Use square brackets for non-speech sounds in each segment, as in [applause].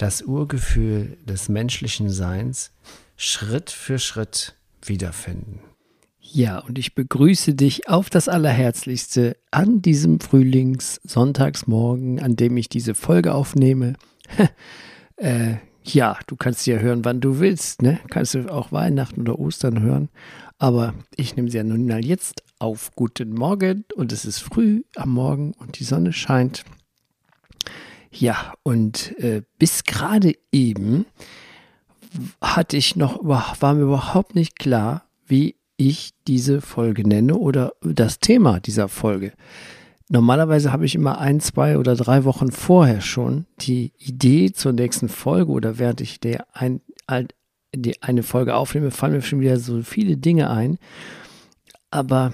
das Urgefühl des menschlichen Seins Schritt für Schritt wiederfinden. Ja, und ich begrüße dich auf das Allerherzlichste an diesem Frühlingssonntagsmorgen, an dem ich diese Folge aufnehme. [laughs] äh, ja, du kannst sie ja hören, wann du willst, ne? Kannst du auch Weihnachten oder Ostern hören. Aber ich nehme sie ja nun mal jetzt auf. Guten Morgen und es ist früh am Morgen und die Sonne scheint. Ja, und äh, bis gerade eben hatte ich noch, war mir überhaupt nicht klar, wie ich diese Folge nenne oder das Thema dieser Folge. Normalerweise habe ich immer ein, zwei oder drei Wochen vorher schon die Idee zur nächsten Folge oder während ich der ein, die eine Folge aufnehme, fallen mir schon wieder so viele Dinge ein. Aber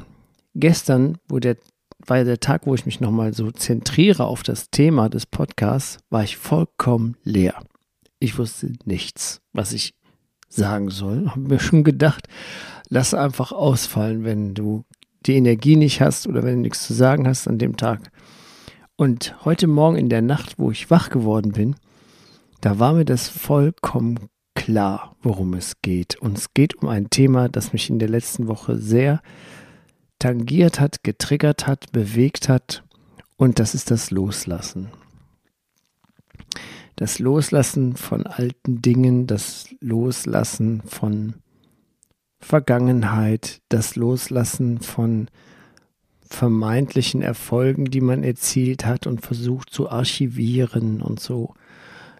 gestern, wo der ja der Tag, wo ich mich nochmal so zentriere auf das Thema des Podcasts, war ich vollkommen leer. Ich wusste nichts, was ich sagen soll. Habe mir schon gedacht, lass einfach ausfallen, wenn du die Energie nicht hast oder wenn du nichts zu sagen hast an dem Tag. Und heute Morgen in der Nacht, wo ich wach geworden bin, da war mir das vollkommen klar, worum es geht. Und es geht um ein Thema, das mich in der letzten Woche sehr tangiert hat, getriggert hat, bewegt hat. Und das ist das Loslassen. Das Loslassen von alten Dingen, das Loslassen von Vergangenheit, das Loslassen von vermeintlichen Erfolgen, die man erzielt hat und versucht zu archivieren und so.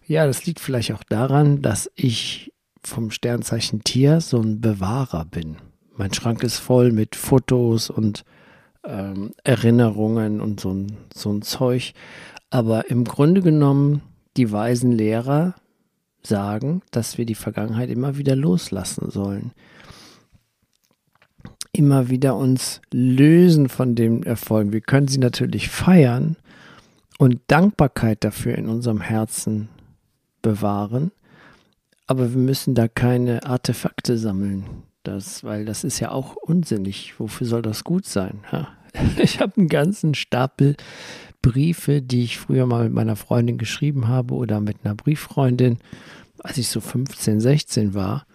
Ja, das liegt vielleicht auch daran, dass ich vom Sternzeichen Tier so ein Bewahrer bin mein Schrank ist voll mit Fotos und ähm, Erinnerungen und so ein, so ein Zeug. Aber im Grunde genommen, die weisen Lehrer sagen, dass wir die Vergangenheit immer wieder loslassen sollen. Immer wieder uns lösen von dem Erfolg. Wir können sie natürlich feiern und Dankbarkeit dafür in unserem Herzen bewahren, aber wir müssen da keine Artefakte sammeln das, weil das ist ja auch unsinnig. Wofür soll das gut sein? Ja. [laughs] Ich habe einen ganzen Stapel Briefe, die ich früher mal mit meiner Freundin geschrieben habe oder mit einer Brieffreundin, als ich so 15, 16 war.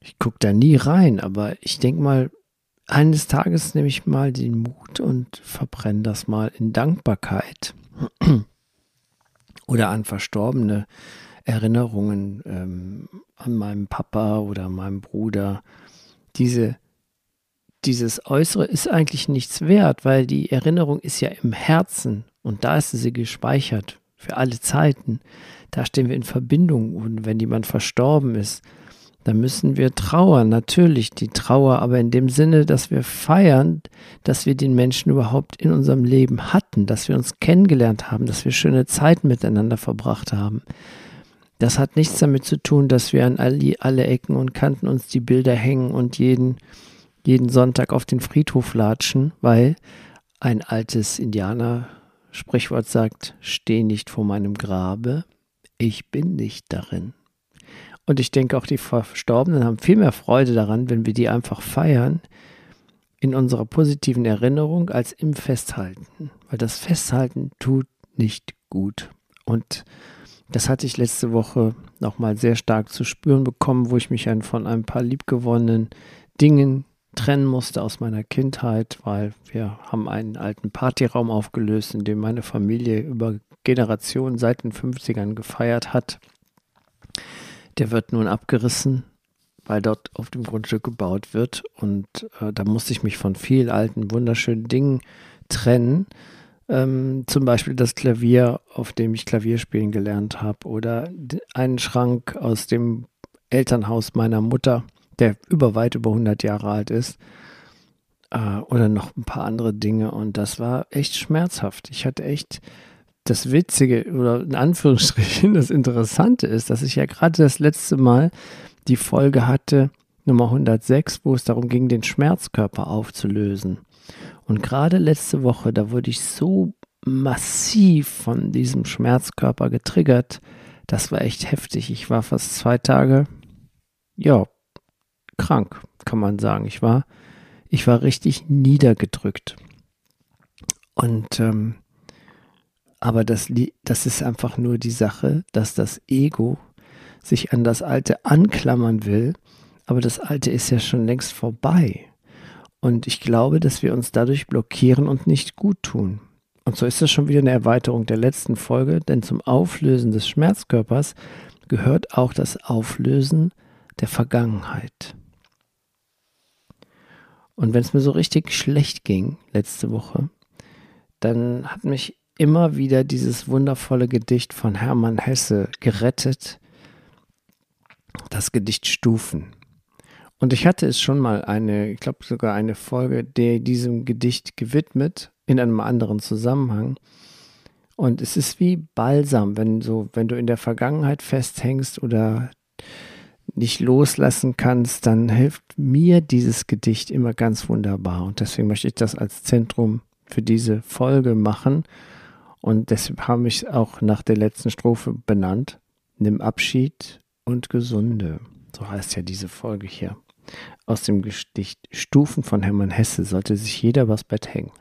Ich gucke da nie rein, aber ich denke mal, eines Tages nehme ich mal den Mut und verbrenne das mal in Dankbarkeit [clears throat] oder an Verstorbene Erinnerungen ähm, an meinem Papa oder meinem Bruder. Diese, dieses Äußere ist eigentlich nichts wert, weil die Erinnerung ist ja im Herzen und da ist sie gespeichert für alle Zeiten. Da stehen wir in Verbindung und wenn jemand verstorben ist, dann müssen wir trauern, natürlich die Trauer, aber in dem Sinne, dass wir feiern, dass wir den Menschen überhaupt in unserem Leben hatten, dass wir uns kennengelernt haben, dass wir schöne Zeiten miteinander verbracht haben. Das hat nichts damit zu tun, dass wir an alle, alle Ecken und Kanten uns die Bilder hängen und jeden, jeden Sonntag auf den Friedhof latschen, weil ein altes Indianer-Sprichwort sagt, steh nicht vor meinem Grabe, ich bin nicht darin. Und ich denke auch die Verstorbenen haben viel mehr Freude daran, wenn wir die einfach feiern in unserer positiven Erinnerung als im Festhalten. Weil das Festhalten tut nicht gut. Und das hatte ich letzte Woche nochmal sehr stark zu spüren bekommen, wo ich mich von ein paar liebgewonnenen Dingen trennen musste aus meiner Kindheit, weil wir haben einen alten Partyraum aufgelöst, in dem meine Familie über Generationen seit den 50ern gefeiert hat. Der wird nun abgerissen, weil dort auf dem Grundstück gebaut wird. Und äh, da musste ich mich von vielen alten, wunderschönen Dingen trennen. Ähm, zum Beispiel das Klavier, auf dem ich Klavier spielen gelernt habe, oder einen Schrank aus dem Elternhaus meiner Mutter, der über weit über 100 Jahre alt ist, äh, oder noch ein paar andere Dinge. Und das war echt schmerzhaft. Ich hatte echt das Witzige oder in Anführungsstrichen das Interessante ist, dass ich ja gerade das letzte Mal die Folge hatte, Nummer 106, wo es darum ging, den Schmerzkörper aufzulösen. Und gerade letzte Woche, da wurde ich so massiv von diesem Schmerzkörper getriggert. Das war echt heftig. Ich war fast zwei Tage, ja, krank, kann man sagen. Ich war, ich war richtig niedergedrückt. Und ähm, aber das, das ist einfach nur die Sache, dass das Ego sich an das Alte anklammern will, aber das Alte ist ja schon längst vorbei. Und ich glaube, dass wir uns dadurch blockieren und nicht gut tun. Und so ist das schon wieder eine Erweiterung der letzten Folge, denn zum Auflösen des Schmerzkörpers gehört auch das Auflösen der Vergangenheit. Und wenn es mir so richtig schlecht ging letzte Woche, dann hat mich immer wieder dieses wundervolle Gedicht von Hermann Hesse gerettet, das Gedicht Stufen. Und ich hatte es schon mal eine, ich glaube sogar eine Folge, der diesem Gedicht gewidmet, in einem anderen Zusammenhang. Und es ist wie Balsam, wenn so, wenn du in der Vergangenheit festhängst oder nicht loslassen kannst, dann hilft mir dieses Gedicht immer ganz wunderbar. Und deswegen möchte ich das als Zentrum für diese Folge machen. Und deshalb habe ich es auch nach der letzten Strophe benannt. Nimm Abschied und Gesunde. So heißt ja diese Folge hier. Aus dem Gedicht Stufen von Hermann Hesse sollte sich jeder was Bett hängen.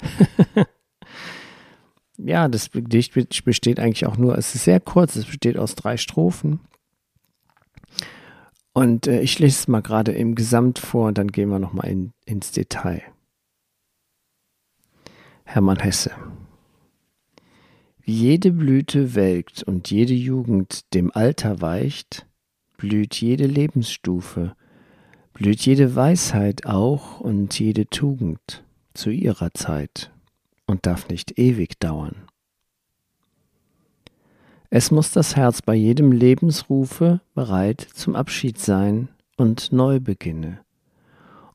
[laughs] ja, das Gedicht besteht eigentlich auch nur, es ist sehr kurz, es besteht aus drei Strophen. Und äh, ich lese es mal gerade im Gesamt vor und dann gehen wir nochmal in, ins Detail. Hermann Hesse. Wie jede Blüte welkt und jede Jugend dem Alter weicht, blüht jede Lebensstufe, blüht jede Weisheit auch und jede Tugend zu ihrer Zeit und darf nicht ewig dauern. Es muss das Herz bei jedem Lebensrufe bereit zum Abschied sein und Neubeginne,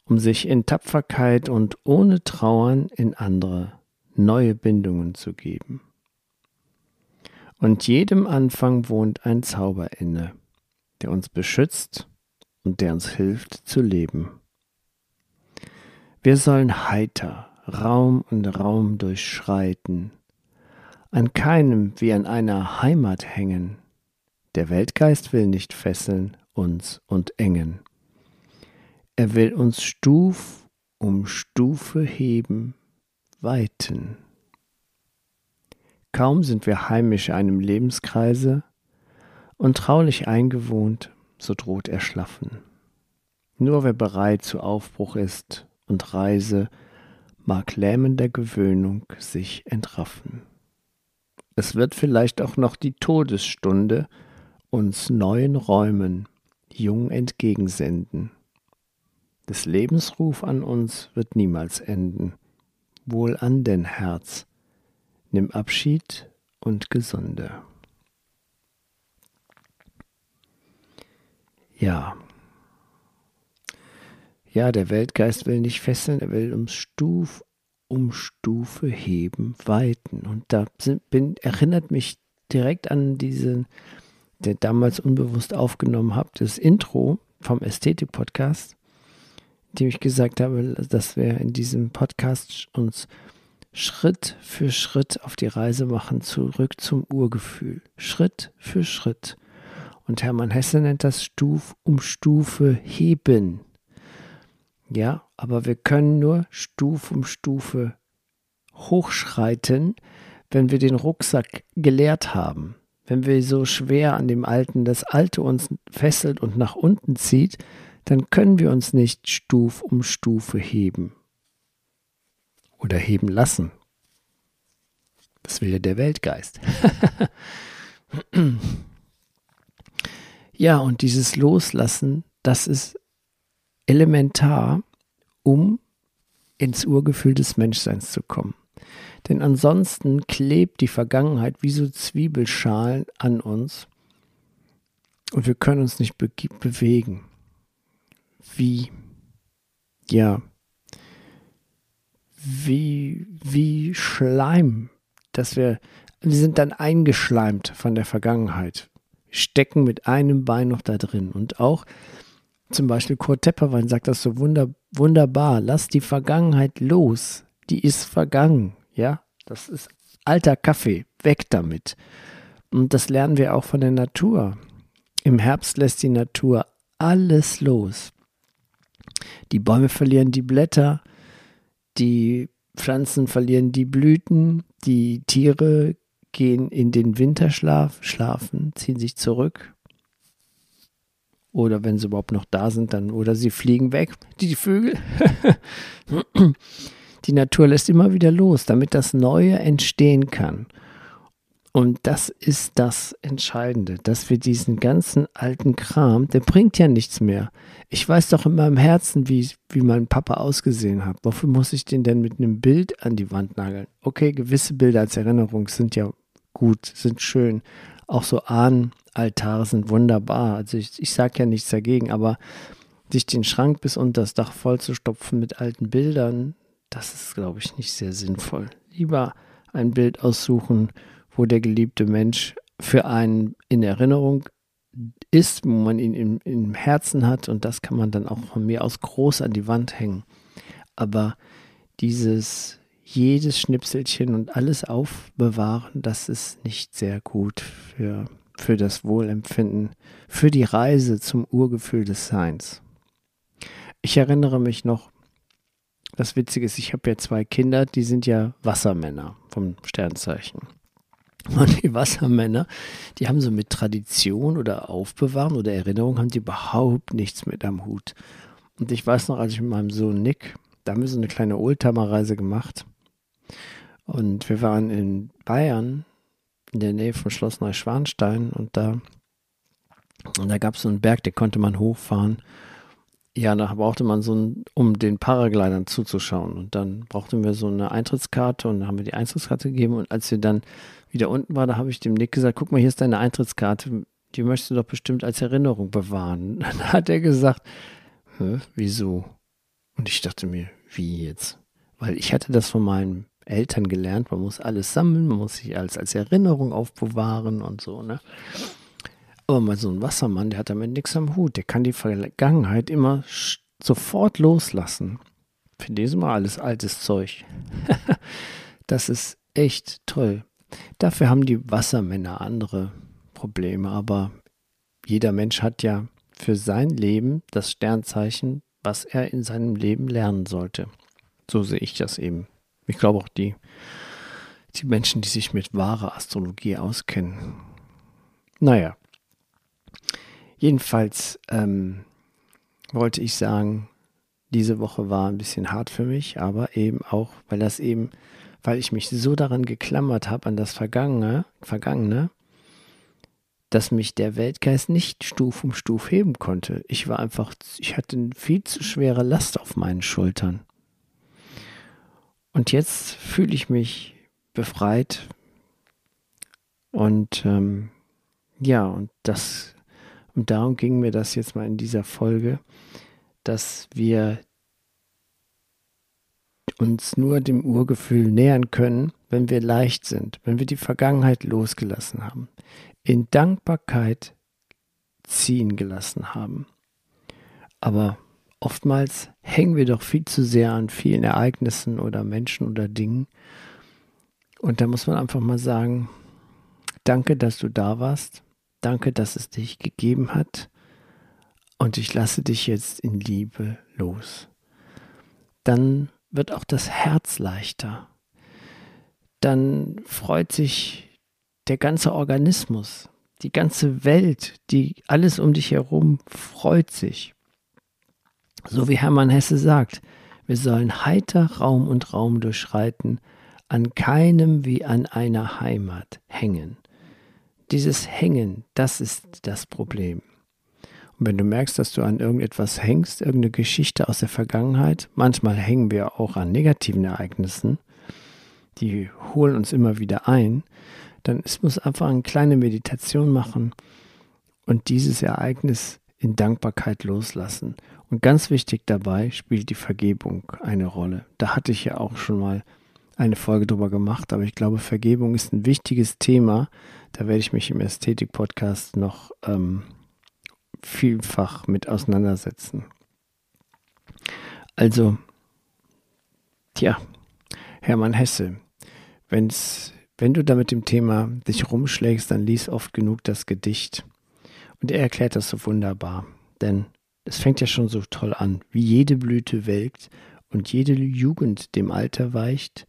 um sich in Tapferkeit und ohne Trauern in andere neue Bindungen zu geben. Und jedem Anfang wohnt ein Zauber inne, der uns beschützt und der uns hilft zu leben. Wir sollen heiter Raum und Raum durchschreiten, an keinem wie an einer Heimat hängen. Der Weltgeist will nicht fesseln uns und engen. Er will uns Stuf um Stufe heben, weiten. Kaum sind wir heimisch einem Lebenskreise und traulich eingewohnt, so droht Erschlaffen. Nur wer bereit zu Aufbruch ist und Reise, mag lähmender Gewöhnung sich entraffen. Es wird vielleicht auch noch die Todesstunde uns neuen Räumen jung entgegensenden. Des Lebensruf an uns wird niemals enden. Wohl an denn Herz, nimm Abschied und Gesunde. Ja. Ja, der Weltgeist will nicht fesseln, er will um Stuf um Stufe heben, weiten. Und da bin, erinnert mich direkt an diesen, der damals unbewusst aufgenommen habe, das Intro vom Ästhetik-Podcast, in dem ich gesagt habe, dass wir in diesem Podcast uns Schritt für Schritt auf die Reise machen, zurück zum Urgefühl. Schritt für Schritt. Und Hermann Hesse nennt das Stuf um Stufe heben. Ja, aber wir können nur Stufe um Stufe hochschreiten, wenn wir den Rucksack geleert haben. Wenn wir so schwer an dem Alten, das Alte uns fesselt und nach unten zieht, dann können wir uns nicht Stuf um Stufe heben oder heben lassen. Das will ja der Weltgeist. [laughs] Ja, und dieses Loslassen, das ist elementar, um ins Urgefühl des Menschseins zu kommen. Denn ansonsten klebt die Vergangenheit wie so Zwiebelschalen an uns und wir können uns nicht be bewegen. Wie, ja, wie, wie Schleim, dass wir wir sind dann eingeschleimt von der Vergangenheit. Stecken mit einem Bein noch da drin. Und auch zum Beispiel Kurt Tepperwein sagt das so wunder, wunderbar. Lass die Vergangenheit los. Die ist vergangen. Ja, das ist alter Kaffee. Weg damit. Und das lernen wir auch von der Natur. Im Herbst lässt die Natur alles los. Die Bäume verlieren die Blätter, die Pflanzen verlieren die Blüten, die Tiere gehen in den Winterschlaf, schlafen, ziehen sich zurück. Oder wenn sie überhaupt noch da sind, dann, oder sie fliegen weg, die Vögel. [laughs] die Natur lässt immer wieder los, damit das Neue entstehen kann. Und das ist das Entscheidende, dass wir diesen ganzen alten Kram, der bringt ja nichts mehr. Ich weiß doch in meinem Herzen, wie, wie mein Papa ausgesehen hat. Wofür muss ich den denn mit einem Bild an die Wand nageln? Okay, gewisse Bilder als Erinnerung sind ja gut, sind schön. Auch so Ahnenaltare sind wunderbar. Also ich, ich sage ja nichts dagegen, aber sich den Schrank bis unter das Dach voll zu stopfen mit alten Bildern, das ist, glaube ich, nicht sehr sinnvoll. Lieber ein Bild aussuchen, wo der geliebte Mensch für einen in Erinnerung ist, wo man ihn im, im Herzen hat und das kann man dann auch von mir aus groß an die Wand hängen. Aber dieses jedes Schnipselchen und alles aufbewahren, das ist nicht sehr gut für, für das Wohlempfinden, für die Reise zum Urgefühl des Seins. Ich erinnere mich noch, das Witzige ist, ich habe ja zwei Kinder, die sind ja Wassermänner vom Sternzeichen. Und die Wassermänner, die haben so mit Tradition oder Aufbewahren oder Erinnerung, haben die überhaupt nichts mit am Hut. Und ich weiß noch, als ich mit meinem Sohn Nick, da haben wir so eine kleine Oldtimer-Reise gemacht. Und wir waren in Bayern, in der Nähe von Schloss Neuschwanstein. Und da, und da gab es so einen Berg, den konnte man hochfahren. Ja, da brauchte man so ein, um den Paraglidern zuzuschauen. Und dann brauchten wir so eine Eintrittskarte und dann haben wir die Eintrittskarte gegeben. Und als wir dann wieder unten war, da habe ich dem Nick gesagt, guck mal, hier ist deine Eintrittskarte, die möchtest du doch bestimmt als Erinnerung bewahren. [laughs] Dann hat er gesagt, wieso? Und ich dachte mir, wie jetzt? Weil ich hatte das von meinen Eltern gelernt, man muss alles sammeln, man muss sich alles als Erinnerung aufbewahren und so, ne? Aber mal so ein Wassermann, der hat damit nichts am Hut, der kann die Vergangenheit immer sofort loslassen. Finde ich immer alles altes Zeug. [laughs] das ist echt toll. Dafür haben die Wassermänner andere Probleme, aber jeder Mensch hat ja für sein Leben das Sternzeichen, was er in seinem Leben lernen sollte. So sehe ich das eben. Ich glaube auch die, die Menschen, die sich mit wahrer Astrologie auskennen. Naja, jedenfalls ähm, wollte ich sagen, diese Woche war ein bisschen hart für mich, aber eben auch, weil das eben weil ich mich so daran geklammert habe, an das Vergangene, Vergangene, dass mich der Weltgeist nicht Stuf um Stuf heben konnte. Ich war einfach, ich hatte eine viel zu schwere Last auf meinen Schultern. Und jetzt fühle ich mich befreit. Und ähm, ja, und das, und darum ging mir das jetzt mal in dieser Folge, dass wir uns nur dem Urgefühl nähern können, wenn wir leicht sind, wenn wir die Vergangenheit losgelassen haben, in Dankbarkeit ziehen gelassen haben. Aber oftmals hängen wir doch viel zu sehr an vielen Ereignissen oder Menschen oder Dingen. Und da muss man einfach mal sagen, danke, dass du da warst. Danke, dass es dich gegeben hat. Und ich lasse dich jetzt in Liebe los. Dann wird auch das Herz leichter. Dann freut sich der ganze Organismus, die ganze Welt, die alles um dich herum freut sich. So wie Hermann Hesse sagt, wir sollen heiter Raum und Raum durchschreiten, an keinem wie an einer Heimat hängen. Dieses Hängen, das ist das Problem. Und wenn du merkst, dass du an irgendetwas hängst, irgendeine Geschichte aus der Vergangenheit, manchmal hängen wir auch an negativen Ereignissen, die holen uns immer wieder ein, dann ist, muss einfach eine kleine Meditation machen und dieses Ereignis in Dankbarkeit loslassen. Und ganz wichtig dabei spielt die Vergebung eine Rolle. Da hatte ich ja auch schon mal eine Folge drüber gemacht, aber ich glaube, Vergebung ist ein wichtiges Thema. Da werde ich mich im Ästhetik-Podcast noch ähm, vielfach mit auseinandersetzen. Also, tja, Hermann Hesse, wenn's, wenn du da mit dem Thema dich rumschlägst, dann lies oft genug das Gedicht. Und er erklärt das so wunderbar, denn es fängt ja schon so toll an, wie jede Blüte welkt und jede Jugend dem Alter weicht,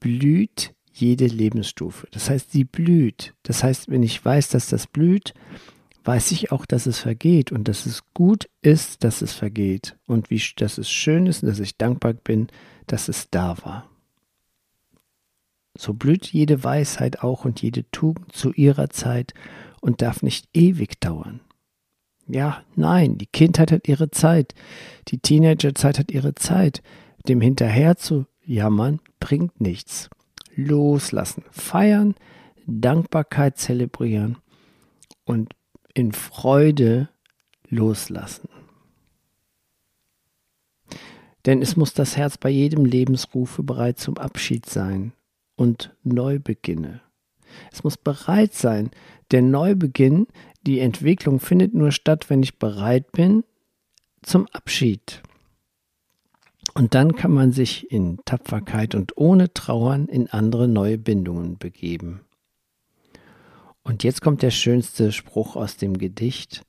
blüht jede Lebensstufe. Das heißt, sie blüht. Das heißt, wenn ich weiß, dass das blüht, weiß ich auch, dass es vergeht und dass es gut ist, dass es vergeht und wie, dass es schön ist und dass ich dankbar bin, dass es da war. So blüht jede Weisheit auch und jede Tugend zu ihrer Zeit und darf nicht ewig dauern. Ja, nein, die Kindheit hat ihre Zeit, die Teenagerzeit hat ihre Zeit. Dem hinterher zu jammern bringt nichts. Loslassen, feiern, Dankbarkeit zelebrieren und in Freude loslassen. Denn es muss das Herz bei jedem Lebensrufe bereit zum Abschied sein und Neubeginne. Es muss bereit sein. Der Neubeginn, die Entwicklung findet nur statt, wenn ich bereit bin zum Abschied. Und dann kann man sich in Tapferkeit und ohne Trauern in andere neue Bindungen begeben. Und jetzt kommt der schönste Spruch aus dem Gedicht.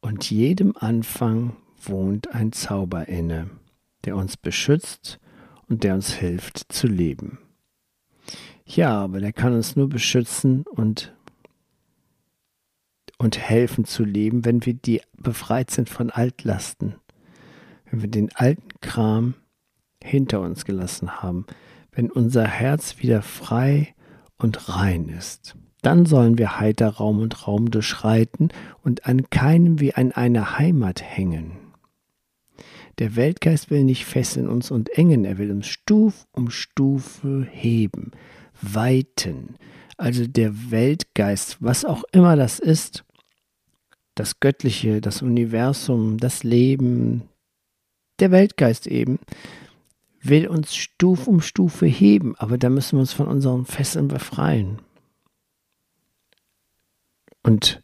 Und jedem Anfang wohnt ein Zauber inne, der uns beschützt und der uns hilft zu leben. Ja, aber der kann uns nur beschützen und, und helfen zu leben, wenn wir die befreit sind von Altlasten, wenn wir den alten Kram hinter uns gelassen haben, wenn unser Herz wieder frei und rein ist. Dann sollen wir heiter Raum und Raum durchschreiten und an keinem wie an einer Heimat hängen. Der Weltgeist will nicht fesseln uns und engen, er will uns Stuf um Stufe heben, weiten. Also der Weltgeist, was auch immer das ist, das Göttliche, das Universum, das Leben, der Weltgeist eben, will uns Stuf um Stufe heben, aber da müssen wir uns von unseren Fesseln befreien. Und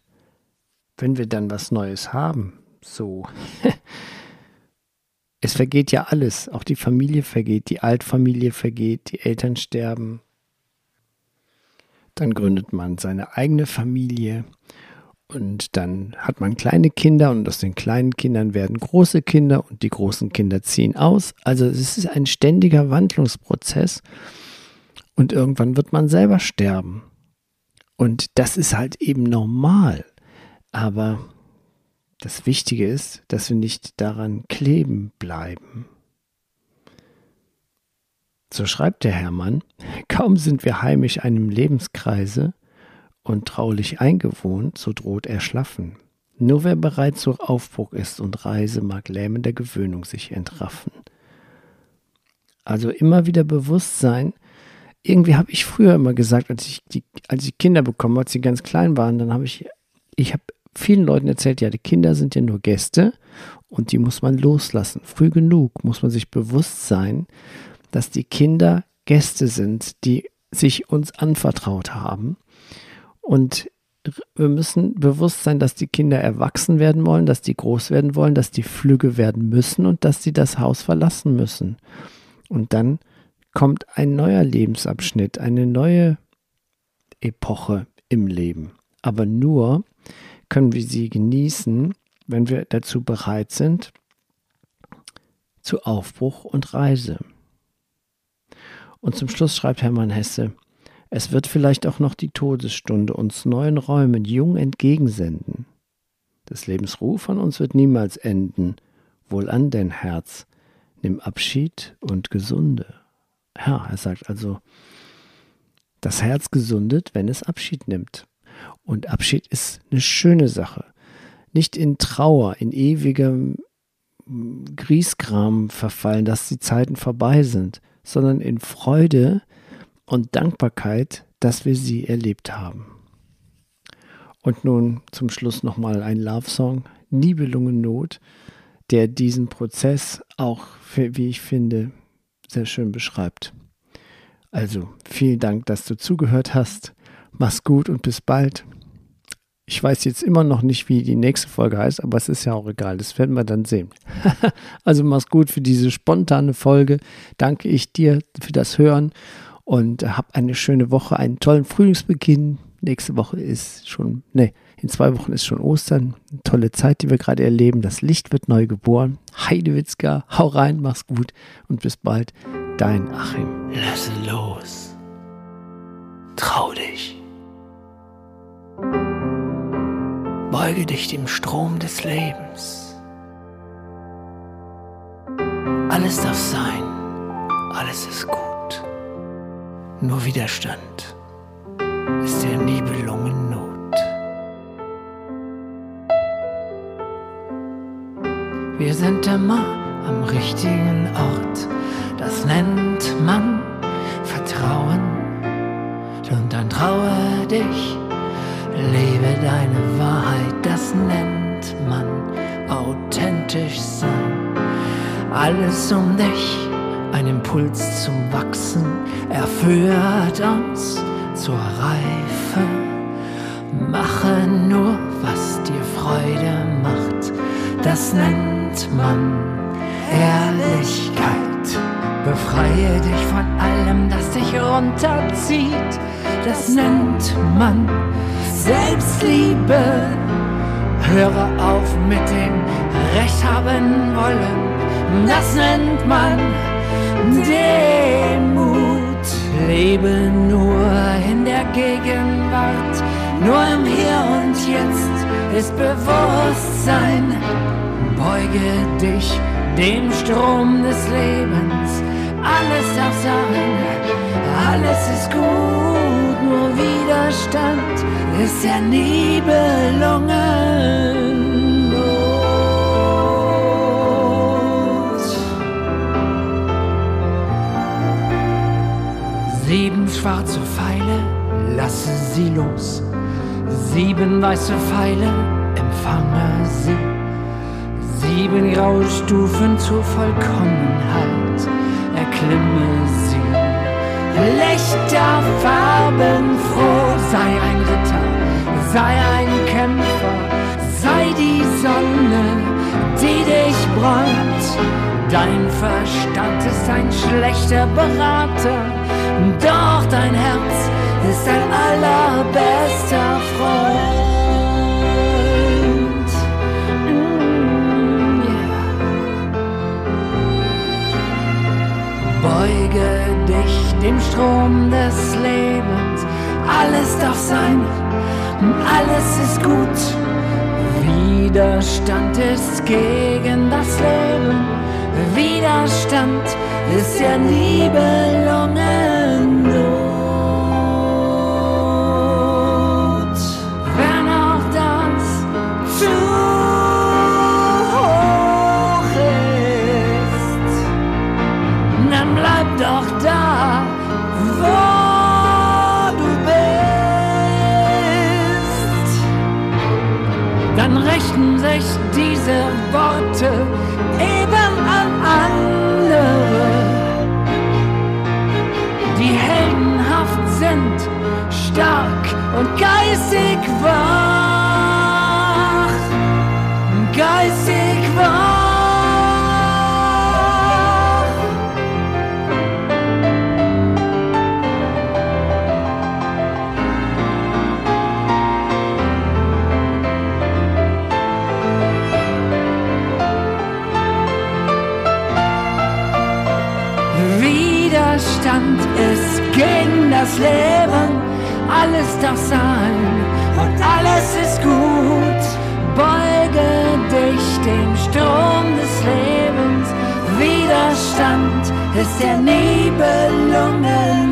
wenn wir dann was Neues haben, so, [laughs] es vergeht ja alles, auch die Familie vergeht, die Altfamilie vergeht, die Eltern sterben. Dann gründet man seine eigene Familie und dann hat man kleine Kinder und aus den kleinen Kindern werden große Kinder und die großen Kinder ziehen aus. Also es ist ein ständiger Wandlungsprozess und irgendwann wird man selber sterben. Und das ist halt eben normal. Aber das Wichtige ist, dass wir nicht daran kleben bleiben. So schreibt der Hermann, kaum sind wir heimisch einem Lebenskreise und traulich eingewohnt, so droht erschlaffen. Nur wer bereit zur Aufbruch ist und Reise, mag lähmender Gewöhnung sich entraffen. Also immer wieder bewusst sein, irgendwie habe ich früher immer gesagt, als ich die, als ich Kinder bekommen, als sie ganz klein waren, dann habe ich, ich habe vielen Leuten erzählt, ja, die Kinder sind ja nur Gäste und die muss man loslassen. Früh genug muss man sich bewusst sein, dass die Kinder Gäste sind, die sich uns anvertraut haben. Und wir müssen bewusst sein, dass die Kinder erwachsen werden wollen, dass die groß werden wollen, dass die flügge werden müssen und dass sie das Haus verlassen müssen. Und dann kommt ein neuer Lebensabschnitt, eine neue Epoche im Leben. Aber nur können wir sie genießen, wenn wir dazu bereit sind, zu Aufbruch und Reise. Und zum Schluss schreibt Hermann Hesse, es wird vielleicht auch noch die Todesstunde uns neuen Räumen jung entgegensenden. Des Lebens Ruf an uns wird niemals enden. Wohl an dein Herz, nimm Abschied und gesunde. Ja, er sagt also, das Herz gesundet, wenn es Abschied nimmt. Und Abschied ist eine schöne Sache. Nicht in Trauer, in ewigem Grieskram verfallen, dass die Zeiten vorbei sind, sondern in Freude und Dankbarkeit, dass wir sie erlebt haben. Und nun zum Schluss nochmal ein Love-Song, Nibelungennot, der diesen Prozess auch, wie ich finde, sehr schön beschreibt. Also vielen Dank, dass du zugehört hast. Mach's gut und bis bald. Ich weiß jetzt immer noch nicht, wie die nächste Folge heißt, aber es ist ja auch egal. Das werden wir dann sehen. [laughs] also mach's gut für diese spontane Folge. Danke ich dir für das Hören und hab eine schöne Woche, einen tollen Frühlingsbeginn. Nächste Woche ist schon, ne, in zwei Wochen ist schon Ostern. Eine tolle Zeit, die wir gerade erleben. Das Licht wird neu geboren. Heidewitzka, hau rein, mach's gut und bis bald. Dein Achim. Lass los. Trau dich. Beuge dich dem Strom des Lebens. Alles darf sein, alles ist gut. Nur Widerstand ist der Nibelungen Not. Wir sind immer am richtigen Ort, das nennt man Vertrauen. Und dann traue dich Lebe deine Wahrheit, das nennt man authentisch sein. Alles um dich, ein Impuls zum Wachsen, er führt uns zur Reife. Mache nur, was dir Freude macht, das nennt man Ehrlichkeit. Befreie dich von allem, das dich runterzieht, das nennt man Selbstliebe. Höre auf mit dem Recht haben wollen, das nennt man Demut. Lebe nur in der Gegenwart, nur im Hier und Jetzt ist Bewusstsein. Beuge dich dem Strom des Lebens, alles darf sein, alles ist gut, nur Widerstand ist der Nibelungen Sieben schwarze Pfeile, lasse sie los. Sieben weiße Pfeile, empfange sie. Sieben graue Stufen zur Vollkommenheit, erklimme sie. Lichter, Farben, froh, sei ein Ritter, sei ein Kämpfer, sei die Sonne, die dich bräunt. Dein Verstand ist ein schlechter Berater, doch dein Herz ist ein allerbester Freund. Beuge dich dem Strom des Lebens. Alles darf sein, alles ist gut. Widerstand ist gegen das Leben. Widerstand ist der Nibelungen Not. Das Leben, alles darf sein und alles ist gut. Beuge dich dem Strom des Lebens, Widerstand ist der Nibelungen